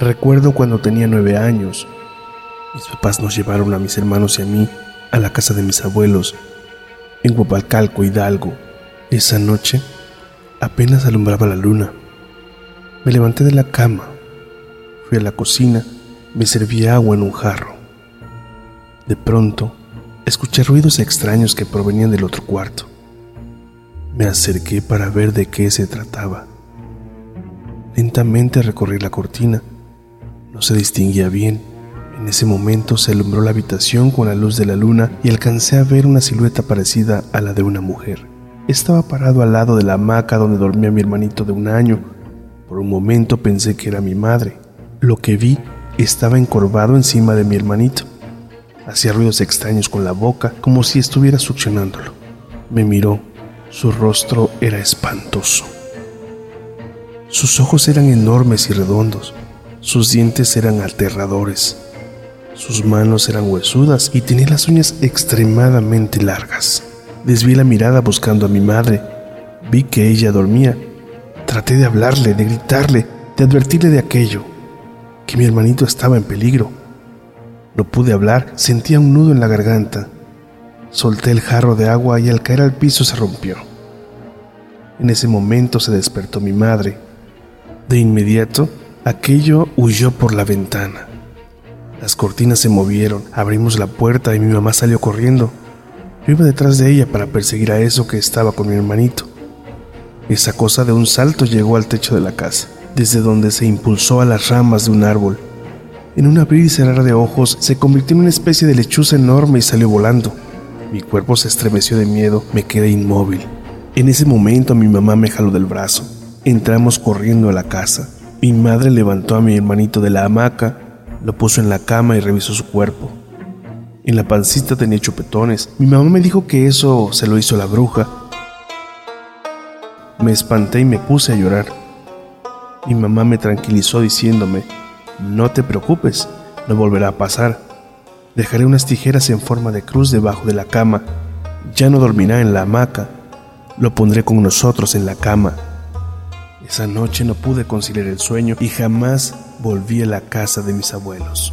Recuerdo cuando tenía nueve años. Mis papás nos llevaron a mis hermanos y a mí a la casa de mis abuelos en Guapalcalco, Hidalgo. Esa noche apenas alumbraba la luna. Me levanté de la cama, fui a la cocina, me serví agua en un jarro. De pronto, escuché ruidos extraños que provenían del otro cuarto. Me acerqué para ver de qué se trataba. Lentamente recorrí la cortina no se distinguía bien. En ese momento se alumbró la habitación con la luz de la luna y alcancé a ver una silueta parecida a la de una mujer. Estaba parado al lado de la hamaca donde dormía mi hermanito de un año. Por un momento pensé que era mi madre. Lo que vi estaba encorvado encima de mi hermanito. Hacía ruidos extraños con la boca, como si estuviera succionándolo. Me miró. Su rostro era espantoso. Sus ojos eran enormes y redondos. Sus dientes eran aterradores. Sus manos eran huesudas y tenía las uñas extremadamente largas. Desvié la mirada buscando a mi madre. Vi que ella dormía. Traté de hablarle, de gritarle, de advertirle de aquello, que mi hermanito estaba en peligro. No pude hablar, sentía un nudo en la garganta. Solté el jarro de agua y al caer al piso se rompió. En ese momento se despertó mi madre. De inmediato Aquello huyó por la ventana. Las cortinas se movieron, abrimos la puerta y mi mamá salió corriendo. Yo iba detrás de ella para perseguir a eso que estaba con mi hermanito. Esa cosa de un salto llegó al techo de la casa, desde donde se impulsó a las ramas de un árbol. En un abrir y cerrar de ojos se convirtió en una especie de lechuza enorme y salió volando. Mi cuerpo se estremeció de miedo, me quedé inmóvil. En ese momento mi mamá me jaló del brazo. Entramos corriendo a la casa. Mi madre levantó a mi hermanito de la hamaca, lo puso en la cama y revisó su cuerpo. En la pancita tenía chupetones. Mi mamá me dijo que eso se lo hizo la bruja. Me espanté y me puse a llorar. Mi mamá me tranquilizó diciéndome, no te preocupes, no volverá a pasar. Dejaré unas tijeras en forma de cruz debajo de la cama. Ya no dormirá en la hamaca. Lo pondré con nosotros en la cama. Esa noche no pude conciliar el sueño y jamás volví a la casa de mis abuelos.